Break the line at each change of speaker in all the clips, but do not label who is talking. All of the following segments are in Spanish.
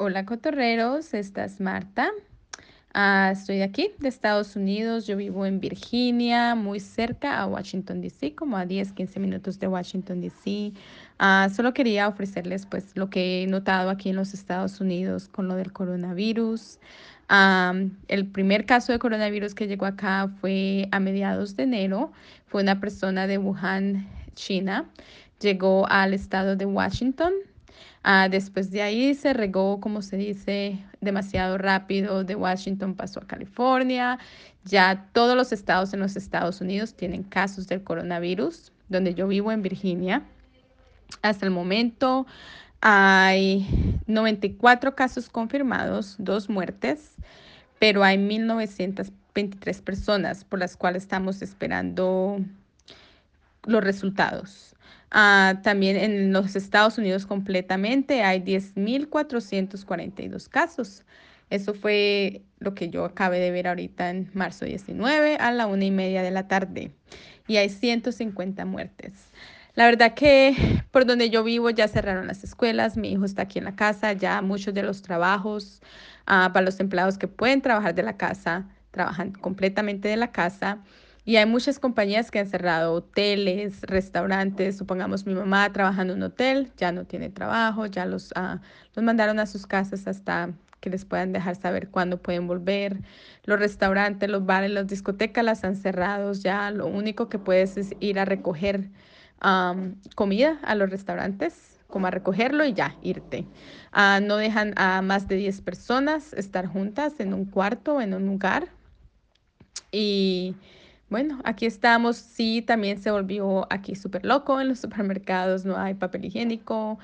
Hola cotorreros, esta es Marta. Ah, estoy aquí de Estados Unidos, yo vivo en Virginia, muy cerca a Washington, D.C., como a 10, 15 minutos de Washington, D.C. Ah, solo quería ofrecerles pues lo que he notado aquí en los Estados Unidos con lo del coronavirus. Ah, el primer caso de coronavirus que llegó acá fue a mediados de enero, fue una persona de Wuhan, China, llegó al estado de Washington Ah, después de ahí se regó, como se dice, demasiado rápido. De Washington pasó a California. Ya todos los estados en los Estados Unidos tienen casos del coronavirus, donde yo vivo en Virginia. Hasta el momento hay 94 casos confirmados, dos muertes, pero hay 1.923 personas por las cuales estamos esperando los resultados. Uh, también en los Estados Unidos completamente hay 10.442 casos. Eso fue lo que yo acabé de ver ahorita en marzo 19 a la una y media de la tarde. Y hay 150 muertes. La verdad que por donde yo vivo ya cerraron las escuelas, mi hijo está aquí en la casa, ya muchos de los trabajos uh, para los empleados que pueden trabajar de la casa, trabajan completamente de la casa. Y hay muchas compañías que han cerrado hoteles, restaurantes. Supongamos mi mamá trabajando en un hotel, ya no tiene trabajo, ya los, uh, los mandaron a sus casas hasta que les puedan dejar saber cuándo pueden volver. Los restaurantes, los bares, las discotecas las han cerrado. Ya lo único que puedes es ir a recoger comida a los restaurantes, como a recogerlo y ya, irte. Uh, no dejan a más de 10 personas estar juntas en un cuarto, en un lugar. Y bueno, aquí estamos. Sí, también se volvió aquí súper loco en los supermercados. No hay papel higiénico.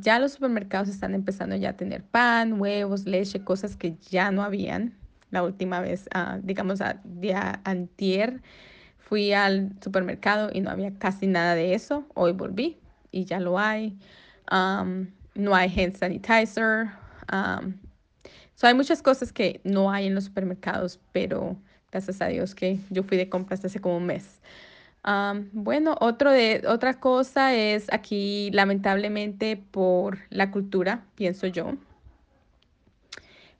ya los supermercados están empezando ya a tener pan, huevos, leche, cosas que ya no habían. La última vez, uh, digamos, a día antier, fui al supermercado y no había casi nada de eso. Hoy volví y ya lo hay. no hay hand sanitizer. hay muchas cosas que no hay en los supermercados, pero Gracias a Dios que yo fui de compras hace como un mes. bueno, otro de, otra cosa es aquí, lamentablemente, por la cultura, pienso yo,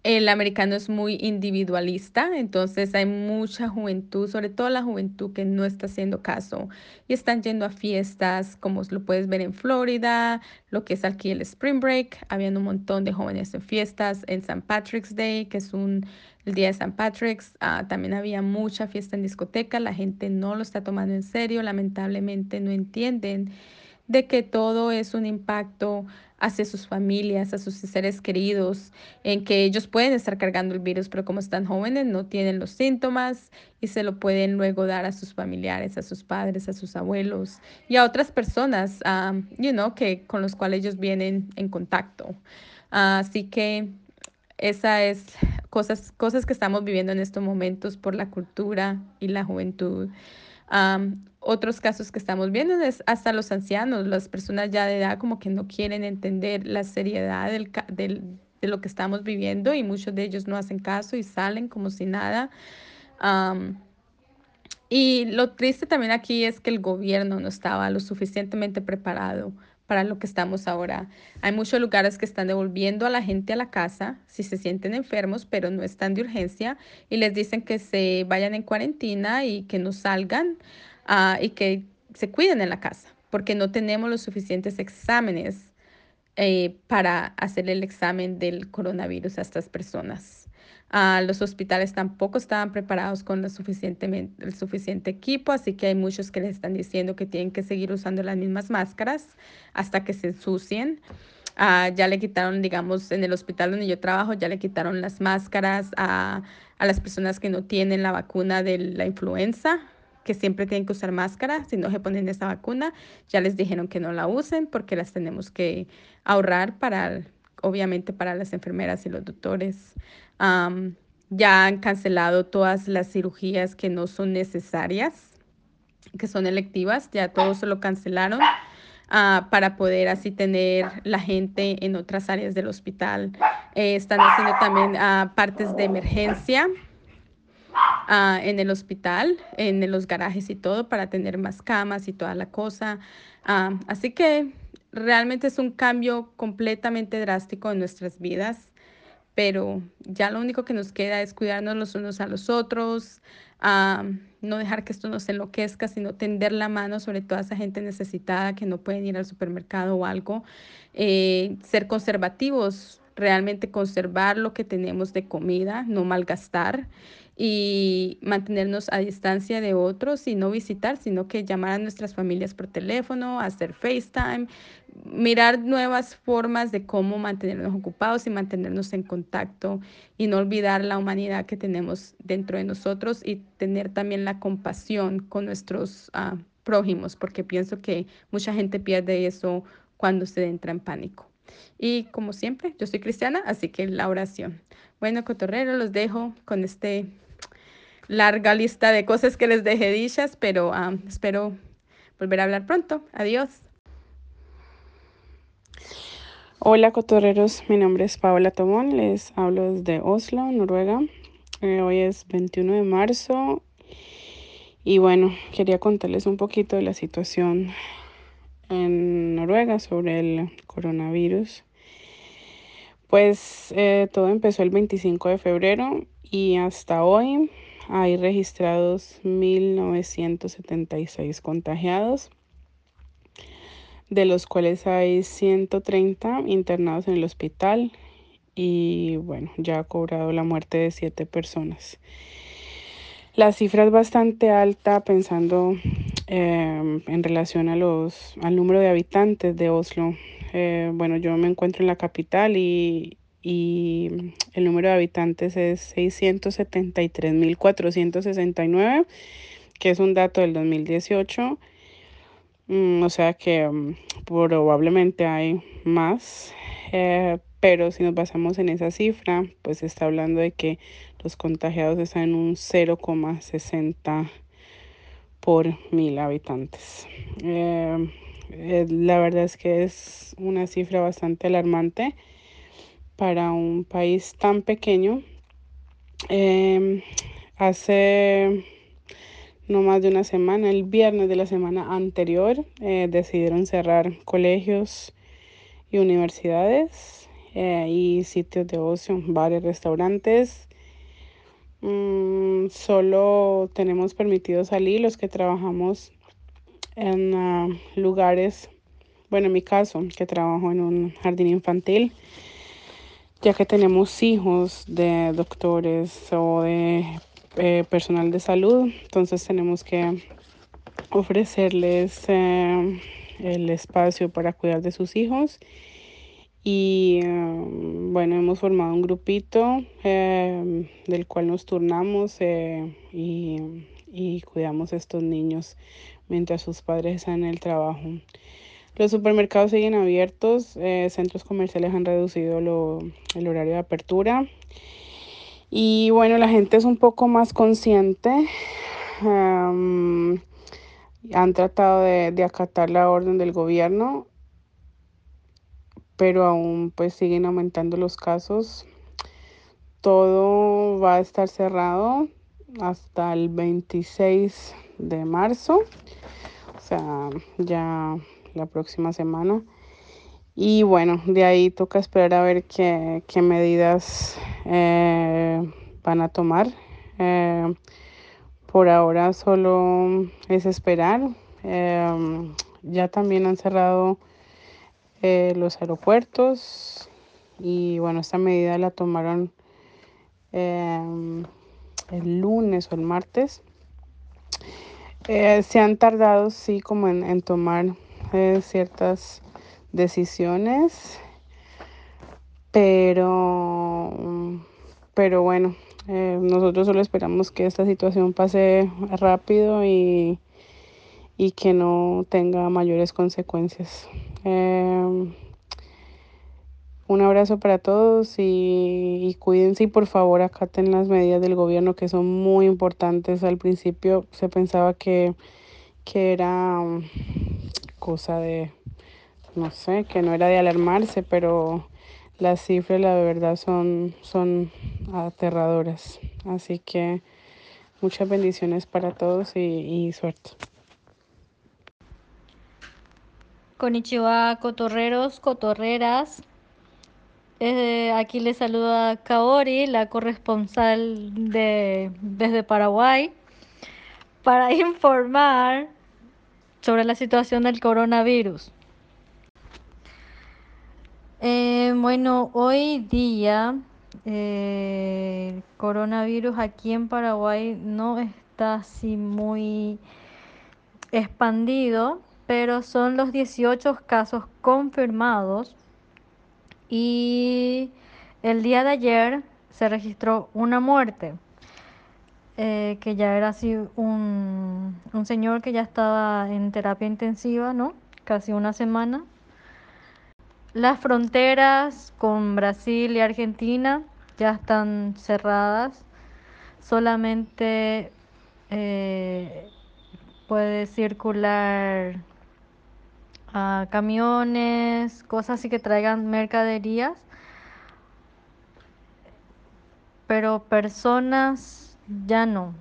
el americano es muy individualista, entonces hay mucha juventud, sobre todo la juventud que no está haciendo caso y están yendo a fiestas, como lo puedes ver en Florida, lo que es aquí el Spring Break, habían un montón de jóvenes en fiestas, en St. Patrick's Day, que es un, el día de St. Patrick's, ah, también había mucha fiesta en discoteca, la gente no lo está tomando en serio, lamentablemente no entienden de que todo es un impacto hacia sus familias, a sus seres queridos, en que ellos pueden estar cargando el virus, pero como están jóvenes no tienen los síntomas y se lo pueden luego dar a sus familiares, a sus padres, a sus abuelos y a otras personas, um, you know, que con los cuales ellos vienen en contacto. así que esa es cosas, cosas que estamos viviendo en estos momentos por la cultura y la juventud otros casos que estamos viendo es hasta los ancianos, las personas ya de edad como que no quieren entender la seriedad del, del, de lo que estamos viviendo y muchos de ellos no hacen caso y salen como si nada. y lo triste también aquí es que el gobierno no estaba lo suficientemente preparado para lo que estamos ahora. Hay muchos lugares que están devolviendo a la gente a la casa si se sienten enfermos, pero no están de urgencia y les dicen que se vayan en cuarentena y que no salgan uh, y que se cuiden en la casa, porque no tenemos los suficientes exámenes eh, para hacer el examen del coronavirus a estas personas. Uh, los hospitales tampoco estaban preparados con lo suficientemente, el suficiente equipo, así que hay muchos que les están diciendo que tienen que seguir usando las mismas máscaras hasta que se ensucien. Uh, ya le quitaron, digamos, en el hospital donde yo trabajo, ya le quitaron las máscaras a, a las personas que no tienen la vacuna de la influenza, que siempre tienen que usar máscara, si no se ponen esa vacuna, ya les dijeron que no la usen porque las tenemos que ahorrar para, obviamente, para las enfermeras y los doctores ya han cancelado todas las cirugías que no son necesarias, que son electivas, ya todo se lo cancelaron uh, para poder así tener la gente en otras áreas del hospital. Eh, están haciendo también uh, partes de emergencia. Uh, en el hospital, en los garajes y todo, para tener más camas y toda la cosa. así que realmente es un cambio completamente drástico en nuestras vidas, pero ya lo único que nos queda es cuidarnos los unos a los otros, a no dejar que esto nos enloquezca, sino tender la mano sobre toda esa gente necesitada que no pueden ir al supermercado o algo, eh, ser conservativos, realmente conservar lo que tenemos de comida, no malgastar y mantenernos a distancia de otros y no visitar, sino que llamar a nuestras familias por teléfono, hacer FaceTime, mirar nuevas formas de cómo mantenernos ocupados y mantenernos en contacto y no olvidar la humanidad que tenemos dentro de nosotros y tener también la compasión con nuestros uh, prójimos, porque pienso que mucha gente pierde eso cuando se entra en pánico. Y como siempre, yo soy cristiana, así que la oración. Bueno, cotorrero, los dejo con este larga lista de cosas que les dejé dichas, pero um, espero volver a hablar pronto. Adiós.
Hola cotorreros, mi nombre es Paola Tomón, les hablo desde Oslo, Noruega. Eh, hoy es 21 de marzo y bueno, quería contarles un poquito de la situación en Noruega sobre el coronavirus. Pues eh, todo empezó el 25 de febrero y hasta hoy hay registrados 1.976 contagiados, de los cuales hay 130 internados en el hospital y bueno, ya ha cobrado la muerte de 7 personas. La cifra es bastante alta pensando eh, en relación a los, al número de habitantes de Oslo. Eh, bueno, yo me encuentro en la capital y, y el número de habitantes es 673.469, que es un dato del 2018. Mm, o sea que mm, probablemente hay más, eh, pero si nos basamos en esa cifra, pues está hablando de que los contagiados están en un 0,60 por mil habitantes. Eh, eh, la verdad es que es una cifra bastante alarmante para un país tan pequeño. Em, hace no más de una semana, el viernes de la semana anterior, eh, decidieron cerrar colegios y universidades eh, y sitios de ocio, bares, restaurantes. Mm, solo tenemos permitido salir los que trabajamos en ah, lugares, bueno, en mi caso, que trabajo en un jardín infantil ya que tenemos hijos de doctores o de eh, personal de salud, entonces tenemos que ofrecerles eh, el espacio para cuidar de sus hijos. Y eh, bueno, hemos formado un grupito del cual nos turnamos y, y cuidamos a estos niños mientras sus padres están en el trabajo. Los supermercados siguen abiertos, eh, centros comerciales han reducido el horario de apertura y bueno, la gente es un poco más consciente. han tratado de, acatar la orden del gobierno, pero aún pues siguen aumentando los casos. Todo va a estar cerrado hasta el 26 de marzo. O sea, ya la próxima semana. Y bueno, de ahí toca esperar a ver qué, medidas eh, van a tomar. Eh, por ahora solo es esperar. Eh, ya también han cerrado los aeropuertos y bueno, esta medida la tomaron el lunes o el martes. se han tardado, sí, como en tomar ciertas decisiones, pero, pero bueno, eh, nosotros solo esperamos que esta situación pase rápido y, y que no tenga mayores consecuencias. Eh, un abrazo para todos y, y, cuídense y por favor acaten las medidas del gobierno que son muy importantes. Al principio se pensaba que, que era cosa de, no sé, que no era de alarmarse, pero las cifras la verdad son, son aterradoras. Así que muchas bendiciones para todos y, y suerte.
Konnichiwa, cotorreros, cotorreras. Eh, aquí les saluda Kaori, la corresponsal de, desde Paraguay, para informar sobre la situación del coronavirus. Eh, bueno, hoy día eh, el coronavirus aquí en Paraguay no está así muy expandido, pero son los 18 casos confirmados y el día de ayer se registró una muerte, eh, que ya era así un, un señor que ya estaba en terapia intensiva, ¿no? Casi una semana. Las fronteras con Brasil y Argentina ya están cerradas. Solamente eh, puede circular a camiones, cosas así que traigan mercaderías. Pero personas ya no.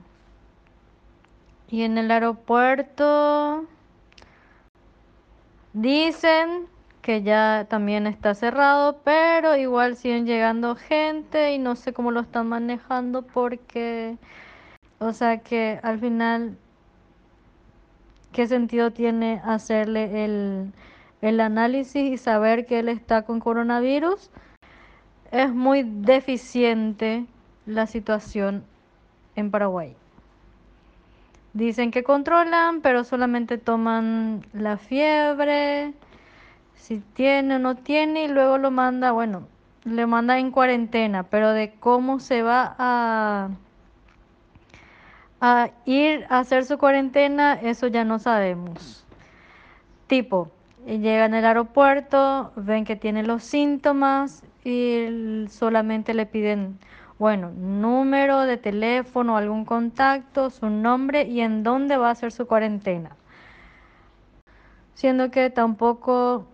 Y en el aeropuerto dicen que ya también está cerrado, pero igual siguen llegando gente y no sé cómo lo están manejando porque, o sea que al final, ¿qué sentido tiene hacerle el, el análisis y saber que él está con coronavirus? Es muy deficiente la situación en Paraguay. Dicen que controlan, pero solamente toman la fiebre si tiene o no tiene y luego lo manda, bueno, le manda en cuarentena, pero de cómo se va a, ir a hacer su cuarentena, eso ya no sabemos. Tipo, llegan al aeropuerto, ven que tiene los síntomas y solamente le piden, bueno, número de teléfono, algún contacto, su nombre y en dónde va a hacer su cuarentena. Siendo que tampoco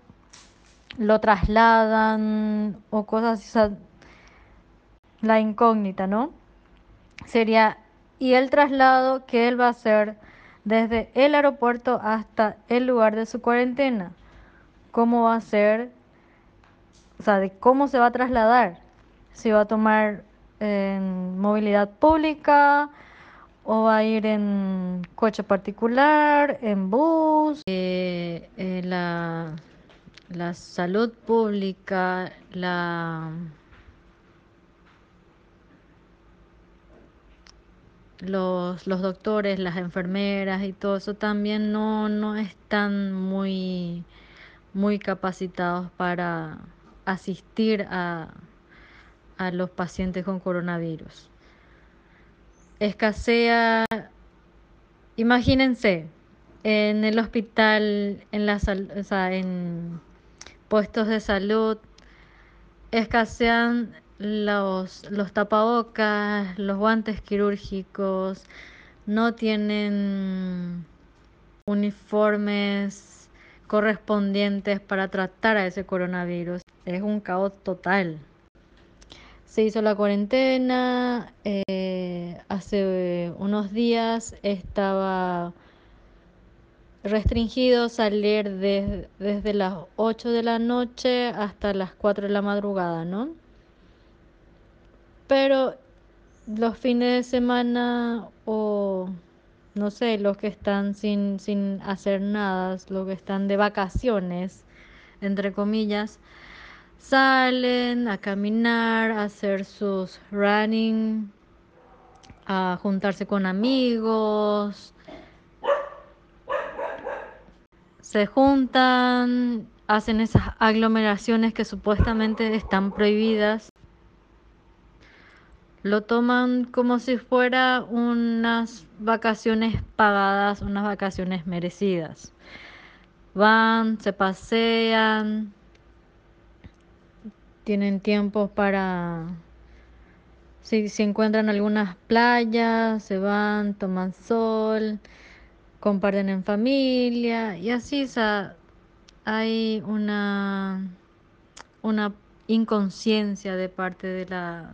lo trasladan o cosas así. la incógnita, ¿no? Sería, ¿y el traslado que él va a hacer desde el aeropuerto hasta el lugar de su cuarentena? ¿Cómo va a ser? O sea, de cómo se va a trasladar. Si va a tomar en movilidad pública o va a ir en coche particular, en bus. Eh, eh, la la salud pública, la los, los doctores, las enfermeras y todo eso también no, no están muy, muy capacitados para asistir a, a los pacientes con coronavirus. Escasea, imagínense, en el hospital, en la o sea, en puestos de salud escasean los, los tapabocas, los guantes quirúrgicos, no tienen uniformes correspondientes para tratar a ese coronavirus. Es un caos total. Se hizo la cuarentena, eh, hace unos días estaba restringido salir desde las 8 de la noche hasta las 4 de la madrugada, ¿no? Pero los fines de semana o no sé, los que están sin, sin hacer nada, los que están de vacaciones, entre comillas, salen a caminar, a hacer sus running, a juntarse con amigos, se juntan, hacen esas aglomeraciones que supuestamente están prohibidas. Lo toman como si fuera unas vacaciones pagadas, unas vacaciones merecidas. Van, se pasean, tienen tiempo para si, encuentran algunas playas, se van, toman sol, comparten en familia y así hay una, una inconsciencia de parte de la,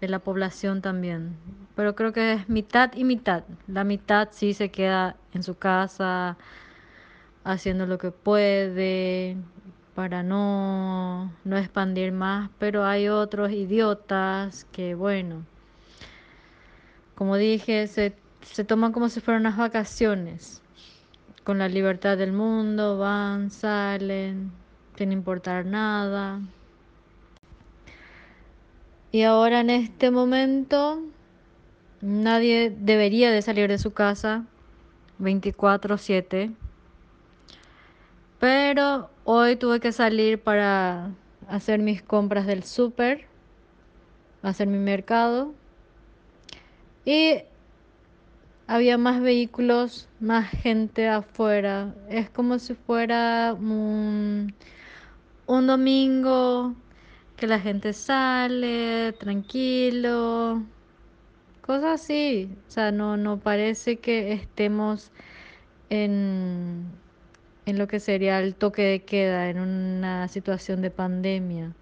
de la población también. Pero creo que es mitad y mitad. La mitad sí se queda en su casa haciendo lo que puede para no, no expandir más, pero hay otros idiotas que, bueno, como dije, se, se toman como si fueran unas vacaciones, con la libertad del mundo, van, salen, sin importar nada. Y ahora en este momento nadie debería de salir de su casa 24/7. Pero hoy tuve que salir para hacer mis compras del súper, hacer mi mercado. Y había más vehículos, más gente afuera. Es como si fuera un, un domingo que la gente sale tranquilo, cosas así. O sea, no, no parece que estemos en, en lo que sería el toque de queda, en una situación de pandemia.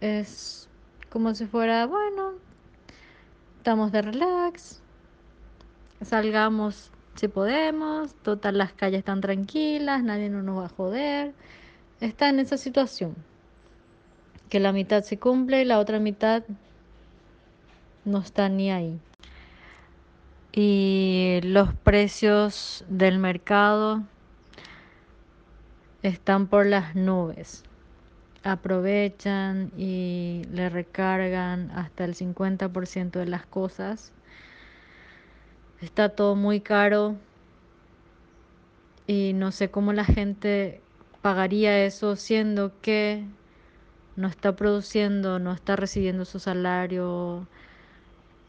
Es como si fuera, bueno, estamos de relax, salgamos si podemos, total las calles están tranquilas, nadie nos va a joder. Está en esa situación, que la mitad se cumple y la otra mitad no está ni ahí. Y los precios del mercado están por las nubes. Aprovechan y le recargan hasta el 50% de las cosas. Está todo muy caro y no sé cómo la gente pagaría eso siendo que no está produciendo, no está recibiendo su salario.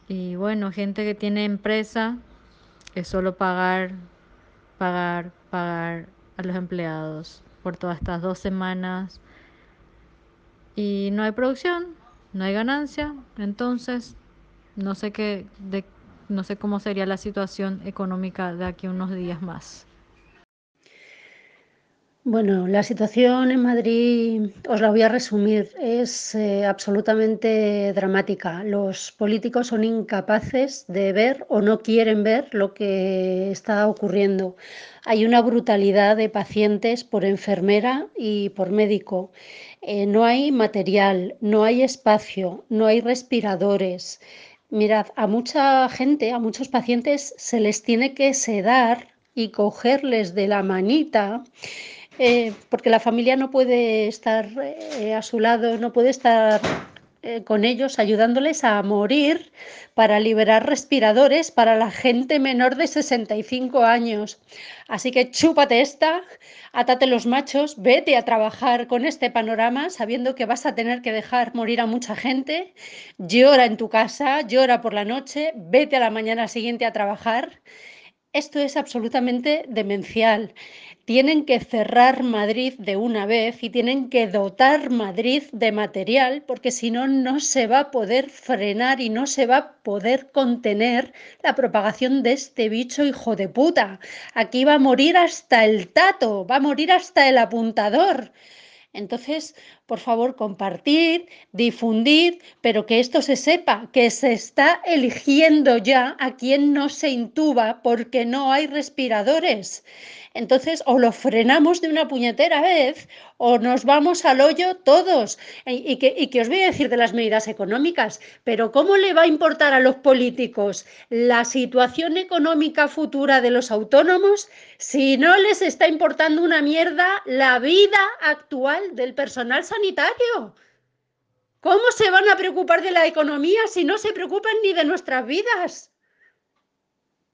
Y bueno, gente que tiene empresa es solo pagar, pagar, pagar a los empleados por todas estas dos semanas. Y no hay producción, no hay ganancia, entonces no sé qué, de, no sé cómo sería la situación económica de aquí unos días más.
Bueno, la situación en Madrid os la voy a resumir. Es eh, absolutamente dramática. Los políticos son incapaces de ver o no quieren ver lo que está ocurriendo. Hay una brutalidad de pacientes por enfermera y por médico. Eh, no hay material, no hay espacio, no hay respiradores. Mirad, a mucha gente, a muchos pacientes se les tiene que sedar y cogerles de la manita eh, porque la familia no puede estar eh, a su lado, no puede estar eh, con ellos ayudándoles a morir para liberar respiradores para la gente menor de 65 años. Así que chúpate esta, atate los machos, vete a trabajar con este panorama sabiendo que vas a tener que dejar morir a mucha gente. Llora en tu casa, llora por la noche, vete a la mañana siguiente a trabajar. Esto es absolutamente demencial tienen que cerrar Madrid de una vez y tienen que dotar Madrid de material porque si no, no se va a poder frenar y no se va a poder contener la propagación de este bicho hijo de puta. Aquí va a morir hasta el tato, va a morir hasta el apuntador. Entonces, por favor, compartir, difundir, pero que esto se sepa, que se está eligiendo ya a quien no se intuba porque no hay respiradores. Entonces, o lo frenamos de una puñetera vez o nos vamos al hoyo todos. Y, que, y que os voy a decir de las medidas económicas, pero ¿cómo le va a importar a los políticos la situación económica futura de los autónomos si no les está importando una mierda la vida actual del personal sanitario? ¿Cómo se van a preocupar de la economía si no se preocupan ni de nuestras vidas?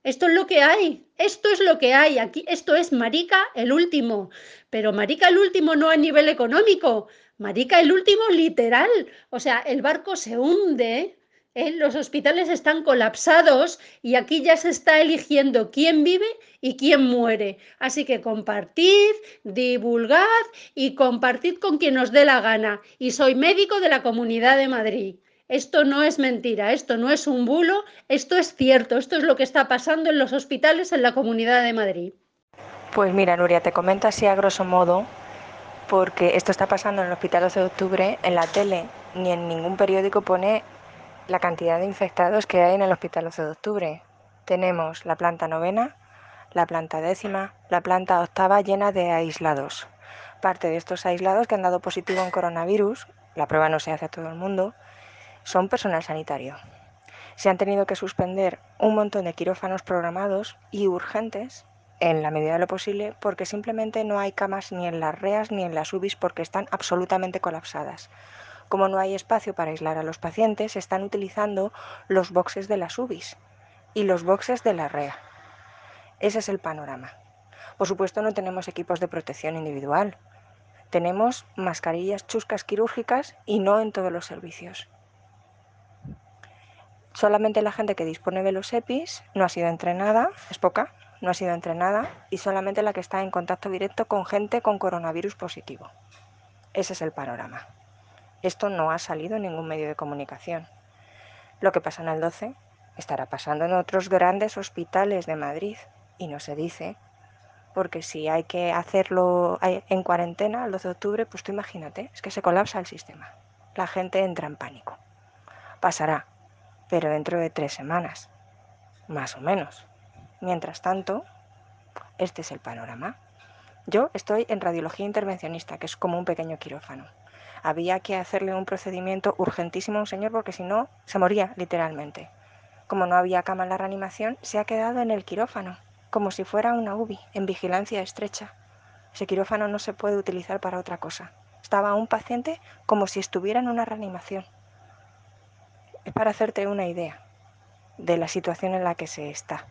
Esto es lo que hay, esto es lo que hay. Aquí, esto es marica el último, pero marica el último no a nivel económico, marica el último literal. O sea, el barco se hunde, ¿eh? los hospitales están colapsados y aquí ya se está eligiendo quién vive y quién muere. Así que compartid, divulgad y compartid con quien os dé la gana. Y soy médico de la Comunidad de Madrid. Esto no es mentira, esto no es un bulo, esto es cierto, esto es lo que está pasando en los hospitales en la Comunidad de Madrid.
Pues mira, Nuria, te comento así a grosso modo, porque esto está pasando en el Hospital 12 de Octubre, en la tele ni en ningún periódico pone la cantidad de infectados que hay en el Hospital 12 de Octubre. Tenemos la planta novena, la planta décima, la planta octava llena de aislados. Parte de estos aislados que han dado positivo en coronavirus, la prueba no se hace a todo el mundo, son personal sanitario. Se han tenido que suspender un montón de quirófanos programados y urgentes en la medida de lo posible porque simplemente no hay camas ni en las reas ni en las UBIs porque están absolutamente colapsadas. Como no hay espacio para aislar a los pacientes, están utilizando los boxes de las UBIs y los boxes de la REA. Ese es el panorama. Por supuesto no tenemos equipos de protección individual. Tenemos mascarillas chuscas quirúrgicas y no en todos los servicios. Solamente la gente que dispone de los EPIs no ha sido entrenada, es poca, no ha sido entrenada y solamente la que está en contacto directo con gente con coronavirus positivo. Ese es el panorama. Esto no ha salido en ningún medio de comunicación. Lo que pasa en el 12 estará pasando en otros grandes hospitales de Madrid y no se dice, porque si hay que hacerlo en cuarentena el 12 de octubre, pues tú imagínate, es que se colapsa el sistema. La gente entra en pánico. Pasará, pero dentro de tres semanas, más o menos. Mientras tanto, este es el panorama. Yo estoy en radiología intervencionista, que es como un pequeño quirófano. Había que hacerle un procedimiento urgentísimo a un señor porque si no, se moría literalmente. Como no había cama en la reanimación, se ha quedado en el quirófano, como si fuera una UBI, en vigilancia estrecha. Ese quirófano no se puede utilizar para otra cosa. Estaba un paciente como si estuviera en una reanimación. Es para hacerte una idea de la situación en la que se está.